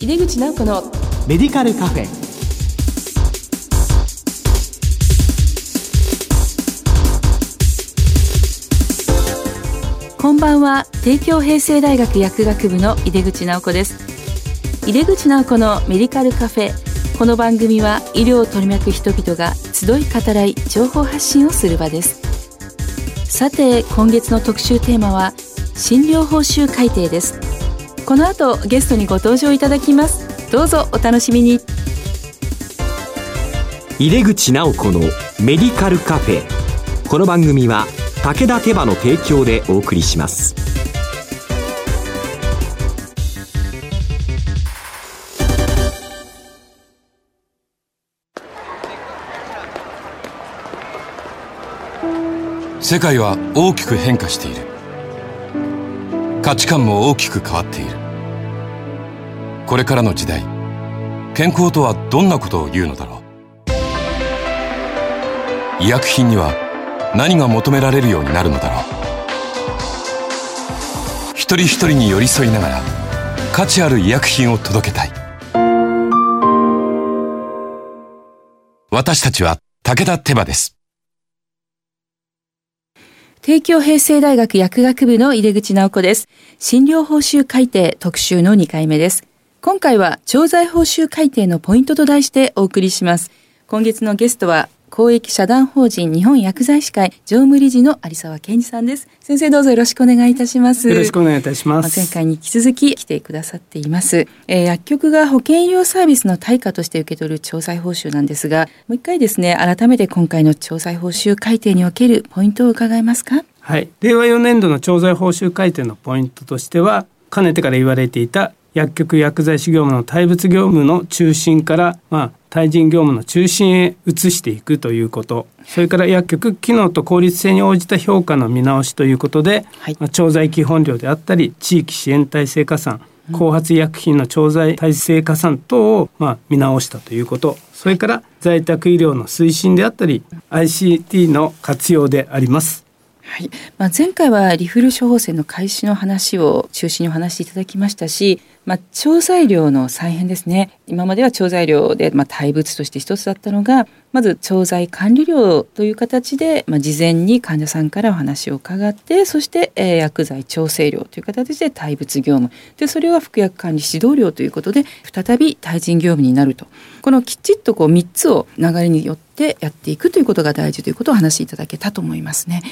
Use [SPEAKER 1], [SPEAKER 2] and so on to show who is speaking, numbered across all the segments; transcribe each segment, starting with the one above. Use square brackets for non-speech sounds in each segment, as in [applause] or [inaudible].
[SPEAKER 1] 井出口直子の
[SPEAKER 2] メディカルカフェ。
[SPEAKER 1] こんばんは。帝京平成大学薬学部の井出口直子です。井出口直子のメディカルカフェ。この番組は医療を取り巻く人々が集い語らい情報発信をする場です。さて今月の特集テーマは診療報酬改定ですこの後ゲストにご登場いただきます。どうぞお楽しみに。
[SPEAKER 3] 入れ口直子のメディカルカフェ。この番組は武田手羽の提供でお送りします。
[SPEAKER 4] 世界は大きく変化している。価値観も大きく変わっているこれからの時代健康とはどんなことを言うのだろう医薬品には何が求められるようになるのだろう一人一人に寄り添いながら価値ある医薬品を届けたい私たちは武田手羽です
[SPEAKER 1] 帝京平成大学薬学部の井出口直子です。診療報酬改定特集の2回目です。今回は調剤報酬改定のポイントと題してお送りします。今月のゲストは公益社団法人日本薬剤師会常務理事の有沢健二さんです。先生どうぞよろしくお願いいたします。
[SPEAKER 5] よろしくお願いいたします。
[SPEAKER 1] 前回に引き続き来てくださっています。えー、薬局が保険医療サービスの対価として受け取る調剤報酬なんですが、もう一回ですね、改めて今回の調剤報酬改定におけるポイントを伺えますか？
[SPEAKER 5] はい。令和4年度の調剤報酬改定のポイントとしては、かねてから言われていた薬局薬剤師業務の対物業務の中心から、まあ、対人業務の中心へ移していくということ。それから薬局機能と効率性に応じた評価の見直しということで、はい、まあ、調剤基本料であったり地域支援体制加算後発医薬品の調剤体制加算等をまあ見直したということ。それから在宅医療の推進であったり ICT の活用であります。
[SPEAKER 1] はい。まあ、前回はリフル処方箋の開始の話を中心にお話しいただきましたしまあ、調剤量の再編ですね。今までは調剤量で、まあ、対物として一つだったのがまず調剤管理料という形で、まあ、事前に患者さんからお話を伺ってそして、えー、薬剤調整料という形で対物業務。でそれは服薬管理指導料ということで再び対人業務になると。このきちっとこう3つを流れによってやっていくということが大事ということをお話しいただけたと思いますね。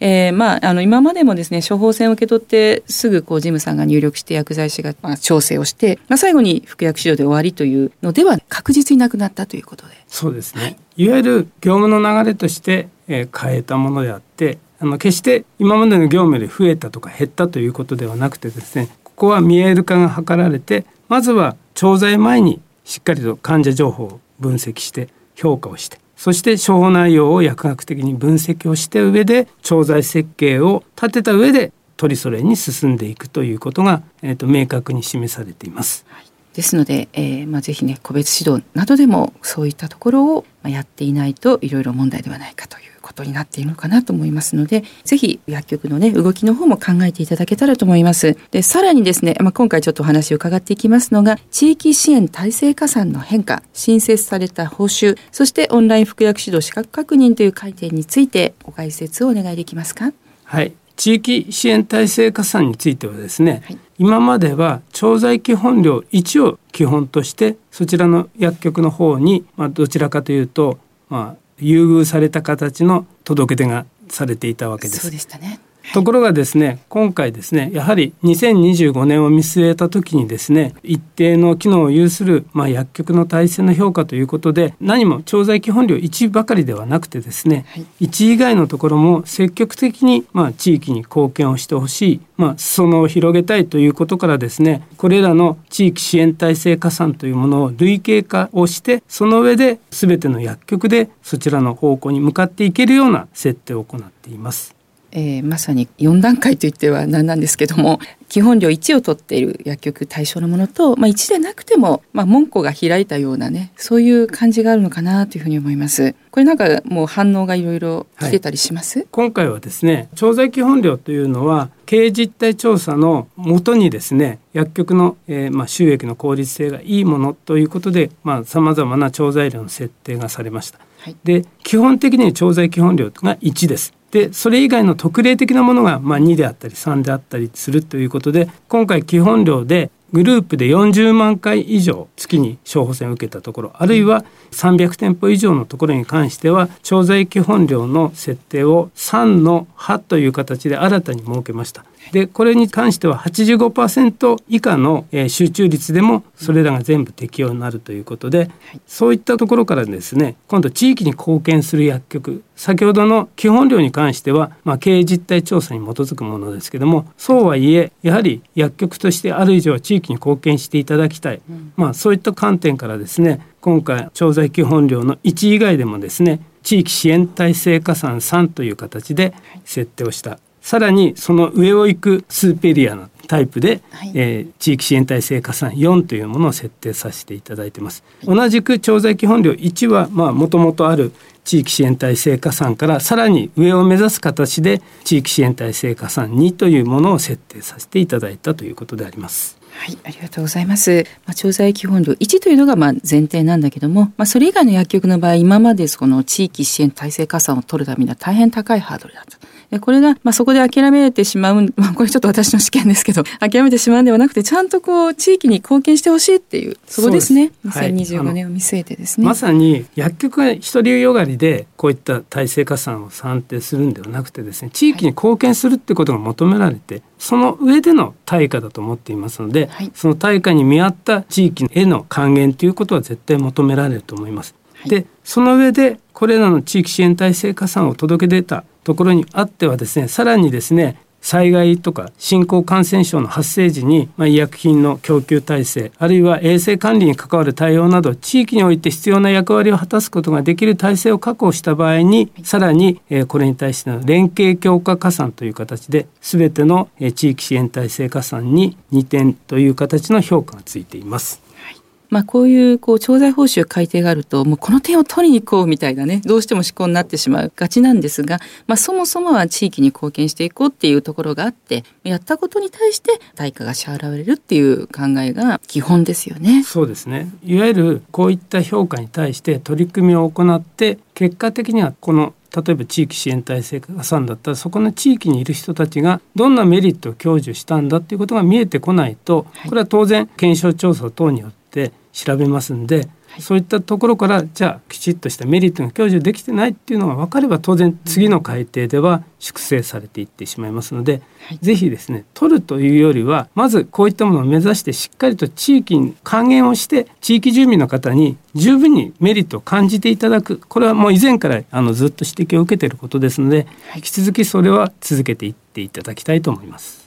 [SPEAKER 1] えー、まああの今までもですね処方箋を受け取ってすぐこう事務さんが入力して薬剤師がまあ調整をして、まあ、最後に服薬指導で終わりというのでは確実になくなったということで。
[SPEAKER 5] そうですね、はい、いわゆる業務の流れとして、えー、変えたものであってあの決して今までの業務より増えたとか減ったということではなくてですねここは見える化が図られてまずは調剤前にしっかりと患者情報を分析して評価をしてそして処方内容を薬学的に分析をして上で調剤設計を立てた上で取りそれに進んでいくということが、えーと、明確に示されています。
[SPEAKER 1] はい。ですので、えーまあ、ぜひね個別指導などでもそういったところをやっていないといろいろ問題ではないかということになっているのかなと思いますのでぜひ薬局のね動きの方も考えていただけたらと思います。でさらにですね、まあ、今回ちょっとお話を伺っていきますのが地域支援体制加算の変化新設された報酬そしてオンライン服薬指導資格確認という改定についてご解説をお願いできますか？
[SPEAKER 5] はい地域支援体制加算についてはですね、はい、今までは調剤基本料1を基本としてそちらの薬局の方に、まあ、どちらかというと、まあ、優遇された形の届け出がされていたわけです。
[SPEAKER 1] そうでしたね
[SPEAKER 5] ところがですね今回ですねやはり2025年を見据えた時にですね一定の機能を有する、まあ、薬局の体制の評価ということで何も調剤基本料1ばかりではなくてですね、はい、1以外のところも積極的に、まあ、地域に貢献をしてほしい、まあ、裾野を広げたいということからですねこれらの地域支援体制加算というものを類型化をしてその上で全ての薬局でそちらの方向に向かっていけるような設定を行っています。
[SPEAKER 1] えー、まさに4段階といっては何なんですけども [laughs] 基本料1を取っている薬局対象のものと、まあ、1でなくても、まあ、門戸が開いたようなねそういう感じがあるのかなというふうに思います。これなんかもう反応がいろいろ来てたりします、
[SPEAKER 5] はい、今回はですね調剤基本料というのは経営実態調査のもとにですね薬局の、えー、まあ、収益の効率性がいいものということでさまざ、まな調剤量の設定がされました。はい、で基本的に調剤基本量が1です。でそれ以外の特例的なものが、まあ、2であったり3であったりするということで今回基本料でグループで40万回以上月に処方箋を受けたところあるいは300店舗以上のところに関しては調剤基本料の設定を3の8という形で新たに設けました。でこれに関しては85%以下の、えー、集中率でもそれらが全部適用になるということで、はい、そういったところからですね今度地域に貢献する薬局先ほどの基本料に関しては、まあ、経営実態調査に基づくものですけどもそうはいえやはり薬局としてある以上地域に貢献していただきたい、うん、まあ、そういった観点からですね今回調剤基本料の1以外でもですね地域支援体制加算3という形で設定をしたさらにその上を行くスーペリアなタイプで、はい、えー、地域支援体制加算4というものを設定させていただいてます。はい、同じく調剤基本料1はまあもともとある地域支援体制加算からさらに上を目指す形で地域支援体制加算2というものを設定させていただいたということであります。
[SPEAKER 1] はい、ありがとうございます。まあ、調剤基本料1というのがまあ前提なんだけども、まあ、それ以外の薬局の場合、今までその地域支援体制加算を取るためには大変高いハードルだった。これが、まあ、そこで諦めてしまう、[laughs] まあ、これちょっと私の試験ですけど、諦めてしまうんではなくて、ちゃんとこう、地域に貢献してほしいっていう、そこですね。す2025年を見据えてですね。
[SPEAKER 5] まさに、薬局が一人よがりで、こういった体制加算を算定するんではなくてですね、地域に貢献するってことが求められて、その上での対価だと思っていますので、はい、その対価に見合った地域への還元ということは絶対求められると思います。はい、でその上でこれらの地域支援体制加算を届け出たところにあってはですねさらにですね災害とか新興感染症の発生時に、まあ、医薬品の供給体制あるいは衛生管理に関わる対応など地域において必要な役割を果たすことができる体制を確保した場合にさらに、えー、これに対しての連携強化加算という形で全ての、えー、地域支援体制加算に2点という形の評価がついています。
[SPEAKER 1] まあ、こういうこう調剤報酬改定があるともうこの点を取りに行こうみたいなねどうしても思考になってしまうがちなんですが、まあ、そもそもは地域に貢献していこうっていうところがあってやったことに対して対価が支払われるっていう考えが基本ですよね。
[SPEAKER 5] そうですねいわゆるこういった評価に対して取り組みを行って結果的にはこの例えば地域支援体制がさんだったらそこの地域にいる人たちがどんなメリットを享受したんだっていうことが見えてこないとこれは当然検証調査等によって調べますんで、はい、そういったところからじゃあきちっとしたメリットが享受できてないっていうのが分かれば当然次の改定では粛清されていってしまいますので、はい、ぜひですね取るというよりはまずこういったものを目指してしっかりと地域に還元をして地域住民の方に十分にメリットを感じていただく。これはもう以前からあのずっと指摘を受けていることですので、引き続きそれは続けていっていただきたいと思います。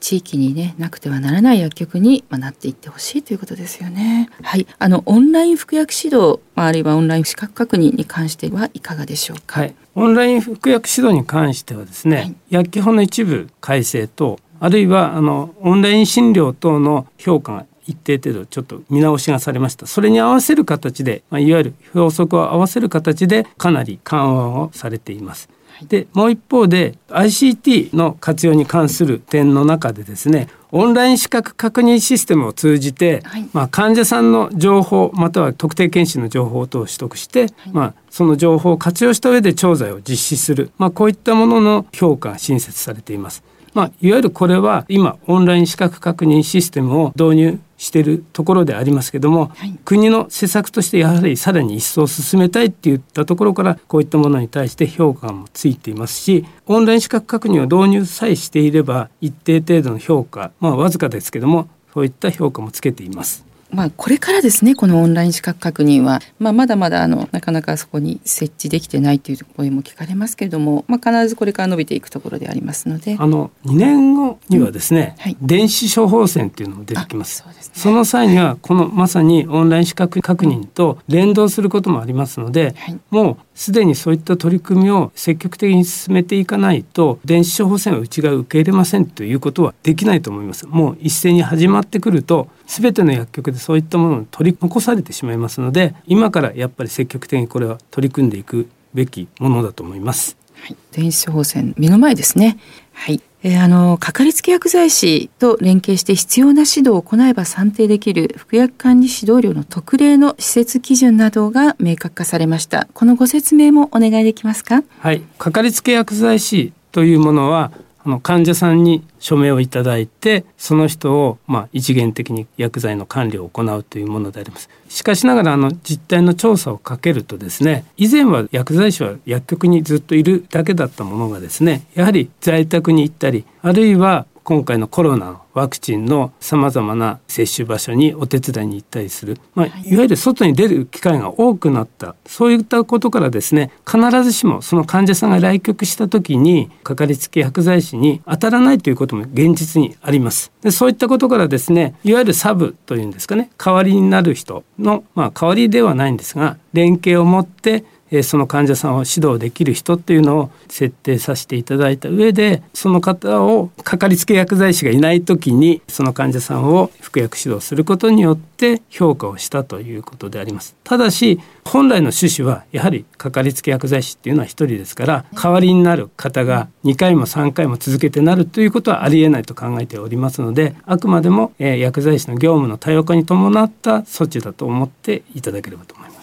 [SPEAKER 1] 地域にねなくてはならない薬局に、まあ、なっていってほしいということですよね。はい、あのオンライン服薬指導、まあ、あるいはオンライン資格確認に関してはいかがでしょうか？
[SPEAKER 5] はい、オンライン服薬指導に関してはですね、はい、薬機法の一部改正とあるいはあのオンライン診療等の評価が一定程度ちょっと見直しがされました。それに合わせる形で、まあ、いわゆる標則を合わせる形でかなり緩和をされていますでもう一方で ICT の活用に関する点の中でですねオンライン資格確認システムを通じて、はい、まあ、患者さんの情報または特定健診の情報等を取得して、はい、まあ、その情報を活用した上で調剤を実施する、まあ、こういったものの評価が新設されています。まあ、いわゆるこれは今オンライン資格確認システムを導入しているところでありますけども、はい、国の施策としてやはりさらに一層進めたいっていったところからこういったものに対して評価もついていますしオンライン資格確認を導入さえしていれば一定程度の評価まあわずかですけどもそういった評価もつけています。
[SPEAKER 1] まあ、これからですねこのオンライン資格確認は、まあ、まだまだあのなかなかそこに設置できてないという声も聞かれますけれども、まあ、必ずこれから伸びていくところでありますので。
[SPEAKER 5] あの2年後にはですね、うん。はい、電子処方箋っていうのも出てきます。そ、ね、その際にはこのまさにオンライン資格確認と連動することもありますので、はい、もうすでにそういった取り組みを積極的に進めていかないと電子処方箋はうちが受け入れませんということはできないと思います。もう一斉に始まってくると全ての薬局でそういったものを取り残されてしまいますので今からやっぱり積極的にこれは取り組んでいくべきものだと思います。
[SPEAKER 1] はい、電子処方箋目の前ですね。はい、えー、あのかかりつけ薬剤師と連携して必要な指導を行えば算定できる服薬管理指導料の特例の施設基準などが明確化されました。このご説明もお願いできますか？
[SPEAKER 5] はい。かかりつけ薬剤師というものはあの患者さんに署名をいただいてその人をまあ一元的に薬剤の管理を行うというものであります。しかしながらあの実態の調査をかけるとですね以前は薬剤師は薬局にずっといるだけだったものがですねやはり在宅に行ったりあるいは今回のコロナのワクチンのさまざまな接種場所にお手伝いに行ったりする、まあ、いわゆる外に出る機会が多くなった。そういったことからですね必ずしもその患者さんが来局した時にかかりつけ薬剤師に当たらないということも現実にあります。でそういったことからですねいわゆるサブというんですかね代わりになる人の、まあ、代わりではないんですが連携を持ってその患者さんを指導できる人っていうのを設定させていただいた上でその方をかかりつけ薬剤師がいない時にその患者さんを服薬指導することによって評価をしたということでありますただし本来の趣旨はやはりかかりつけ薬剤師っていうのは1人ですから代わりになる方が2回も3回も続けてなるということはありえないと考えておりますのであくまでも薬剤師の業務の多様化に伴った措置だと思っていただければと思います。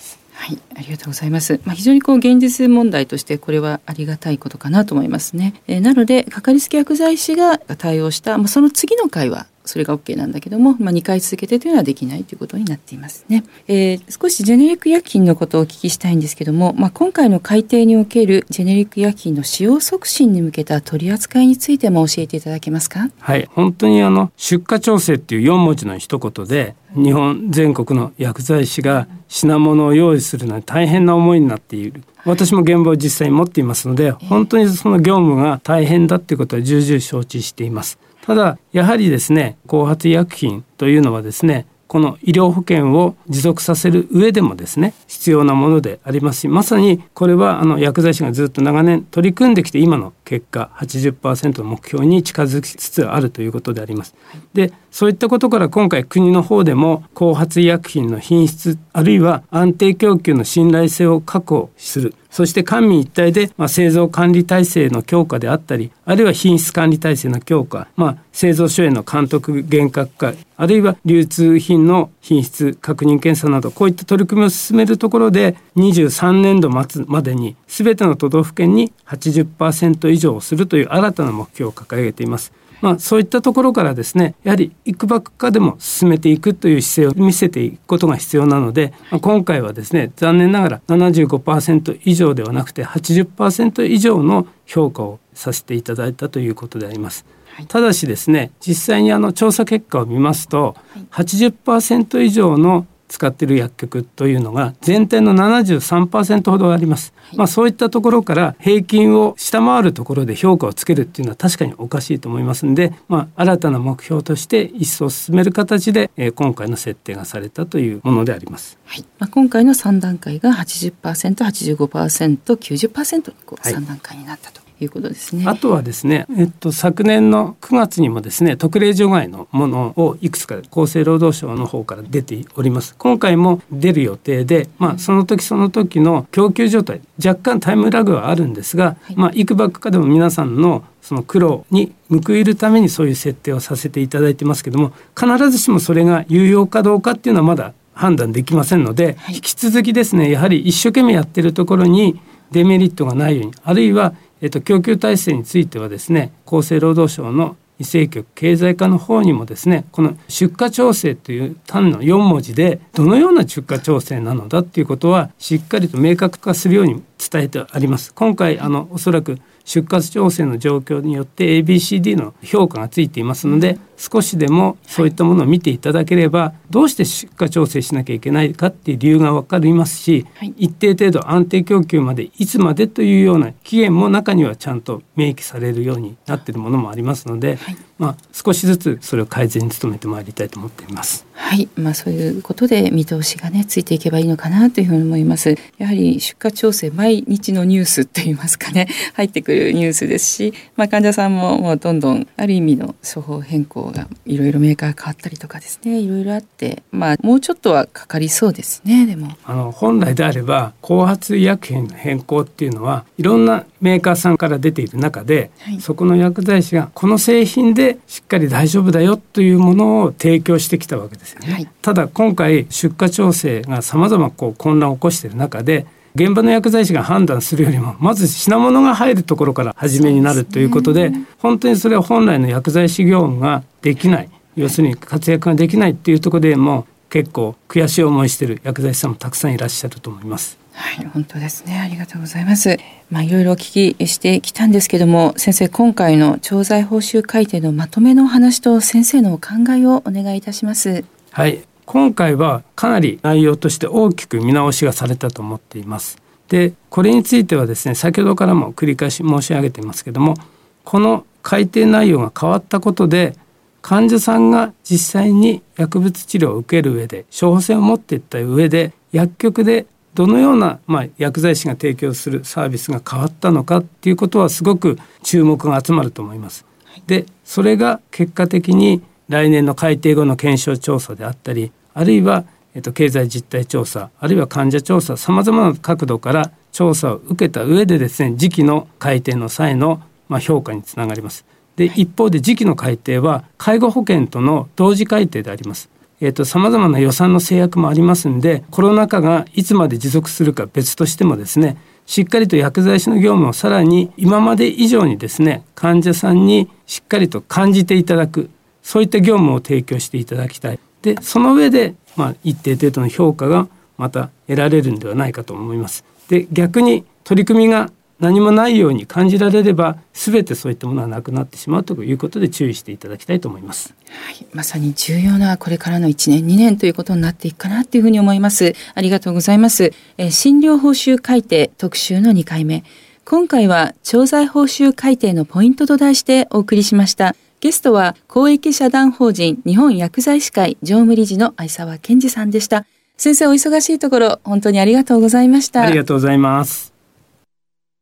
[SPEAKER 1] はい、ありがとうございます。まあ、非常にこう現実問題としてこれはありがたいことかなと思いますね。えー、なのでかかりつけ薬剤師が対応した、まあ、その次の回はそれが OK なんだけども、まあ、2回続けてというのはできないということになっていますね。えー、少しジェネリック薬品のことをお聞きしたいんですけども、まあ、今回の改定におけるジェネリック薬品の使用促進に向けた取り扱いについても教えていただけますか？
[SPEAKER 5] はい。本当にあの出荷調整っていう4文字の一言で日本全国の薬剤師が品物を用意するのに大変な思いになっている。私も現場を実際に持っていますので本当にその業務が大変だっていうことは重々承知していますただやはりですね後発医薬品というのはですねこの医療保険を持続させる上でもですね必要なものでありますしまさにこれはあの薬剤師がずっと長年取り組んできて今の結果80%の目標に近づきつつあるということであります。でそういったことから今回国の方でも後発医薬品の品質あるいは安定供給の信頼性を確保するそして官民一体で、まあ、製造管理体制の強化であったり、あるいは品質管理体制の強化、まあ、製造所への監督厳格化、あるいは流通品の品質確認検査など、こういった取り組みを進めるところで、23年度末までに全ての都道府県に80%以上をするという新たな目標を掲げています。まあ、そういったところからですねやはりいくばくかでも進めていくという姿勢を見せていくことが必要なので、まあ、今回はですね残念ながら75%以上ではなくて80%以上の評価をさせていただいたということであります。ただしですね実際にあの調査結果を見ますと80%以上の使っている薬局というのが全体の73%ほどあります、はい、まあそういったところから平均を下回るところで評価をつけるっていうのは確かにおかしいと思いますんで、まあ、新たな目標として一層進める形で、えー、今回の設定がされたというものであります、
[SPEAKER 1] はい。まあ、今回の3段階が 80%85%90% にこう3段階になったと。いうことですね。
[SPEAKER 5] あとはですね、えっと、昨年の9月にもですね特例除外のものをいくつか厚生労働省の方から出ております。今回も出る予定で、まあ、その時その時の供給状態若干タイムラグはあるんですが、はい。まあ、いくばくかでも皆さんのその苦労に報いるためにそういう設定をさせていただいてますけども必ずしもそれが有用かどうかっていうのはまだ判断できませんので、はい、引き続きですねやはり一生懸命やってるところにデメリットがないようにあるいはえっと、供給体制についてはですね厚生労働省の医政局経済課の方にもですねこの出荷調整という単の4文字でどのような出荷調整なのだっていうことはしっかりと明確化するように伝えてあります。今回あのおそらく出荷調整の状況によって ABCD の評価がついていますので少しでもそういったものを見ていただければどうして出荷調整しなきゃいけないかっていう理由が分かりますし、一定程度安定供給までいつまでというような期限も中にはちゃんと明記されるようになっているものもありますので、まあ、少しずつそれを改善に努めてまいりたいと思っています。
[SPEAKER 1] はい、まあ、そういうことで見通しがねついていけばいいのかなというふうに思います。やはり出荷調整毎日のニュースといいますかね。入ってくるニュースですし、まあ、患者さんももうどんどんある意味の処方変更料がいろいろメーカー変わったりとかですね。いろいろあって。まあもうちょっとはかかりそうですねでも。
[SPEAKER 5] あの本来であれば後発医薬品の変更っていうのはいろんなメーカーさんから出ている中で、はい、そこの薬剤師がこの製品でしっかり大丈夫だよというものを提供してきたわけですよね、はい、ただ今回出荷調整がさまざま混乱を起こしている中で現場の薬剤師が判断するよりもまず品物が入るところから始めになるということで、ね、本当にそれは本来の薬剤師業務ができない要するに活躍ができないっていうところでも結構悔しい思いしてる薬剤師さんもたくさんいらっしゃると思います。
[SPEAKER 1] はい、本当ですね。ありがとうございます。まあ、いろいろお聞きしてきたんですけども、先生、今回の調剤報酬改定のまとめのお話と先生のお考えをお願いいたします。
[SPEAKER 5] はい、今回はかなり内容として大きく見直しがされたと思っています。でこれについてはですね先ほどからも繰り返し申し上げていますけどもこの改定内容が変わったことで患者さんが実際に薬物治療を受ける上で処方箋を持っていった上で薬局でどのような、まあ、薬剤師が提供するサービスが変わったのかっていうことはすごく注目が集まると思います。でそれが結果的に来年の改定後の検証調査であったりあるいはえっと、経済実態調査あるいは患者調査さまざまな角度から調査を受けた上でですね時期の改定の際の、まあ、評価につながります。で一方で時期の改定は介護保険との同時改定であります。えーと、さまざまな予算の制約もありますんでコロナ禍がいつまで持続するか別としてもですねしっかりと薬剤師の業務をさらに今まで以上にですね患者さんにしっかりと感じていただくそういった業務を提供していただきたいでその上でまあ、一定程度の評価がまた得られるんではないかと思います。で逆に取り組みが何もないように感じられれば全てそういったものはなくなってしまうということで注意していただきたいと思います。
[SPEAKER 1] はい、まさに重要なこれからの1年2年ということになっていくかなというふうに思います。ありがとうございます。えー、診療報酬改定特集の2回目。今回は調剤報酬改定のポイントと題してお送りしました。ゲストは公益社団法人日本薬剤師会常務理事の相沢健二さんでした。先生お忙しいところ本当にありがとうございました。
[SPEAKER 5] ありがとうございます。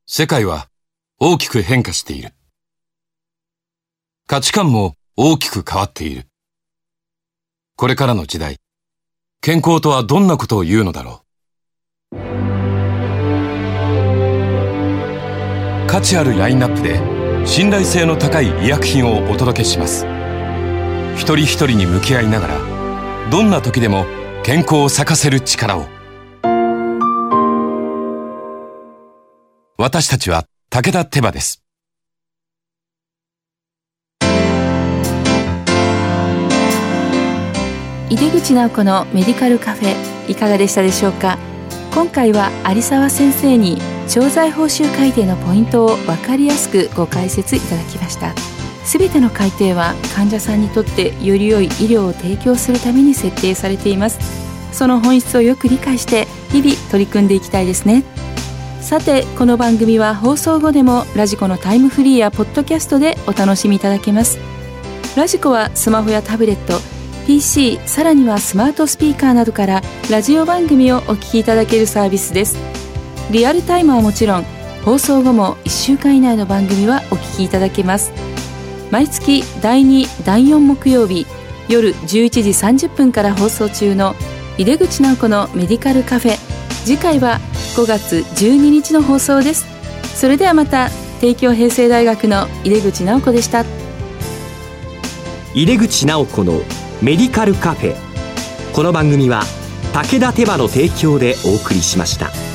[SPEAKER 4] 世界は大きく変化している。価値観も大きく変わっている。これからの時代、健康とはどんなことを言うのだろう。価値あるラインナップで信頼性の高い医薬品をお届けします。一人一人に向き合いながらどんな時でも健康を咲かせる力を。私たちは武田手羽です。
[SPEAKER 1] 井出口直子のメディカルカフェいかがでしたでしょうか？今回は有沢先生に調剤報酬改定のポイントを分かりやすくご解説いただきました。すべての改定は患者さんにとってより良い医療を提供するために設定されています。その本質をよく理解して日々取り組んでいきたいですね。さてこの番組は放送後でもラジコのタイムフリーやポッドキャストでお楽しみいただけます。ラジコはスマホやタブレット PC さらにはスマートスピーカーなどからラジオ番組をお聞きいただけるサービスです。リアルタイムはもちろん放送後も1週間以内の番組はお聞きいただけます。毎月第2第4木曜日夜11時30分から放送中の井出口直子のメディカルカフェ。次回は5月12日の放送です。それではまた帝京平成大学の井出口直子でした。
[SPEAKER 3] 井出口直子のメディカルカフェ。この番組は武田手羽の提供でお送りしました。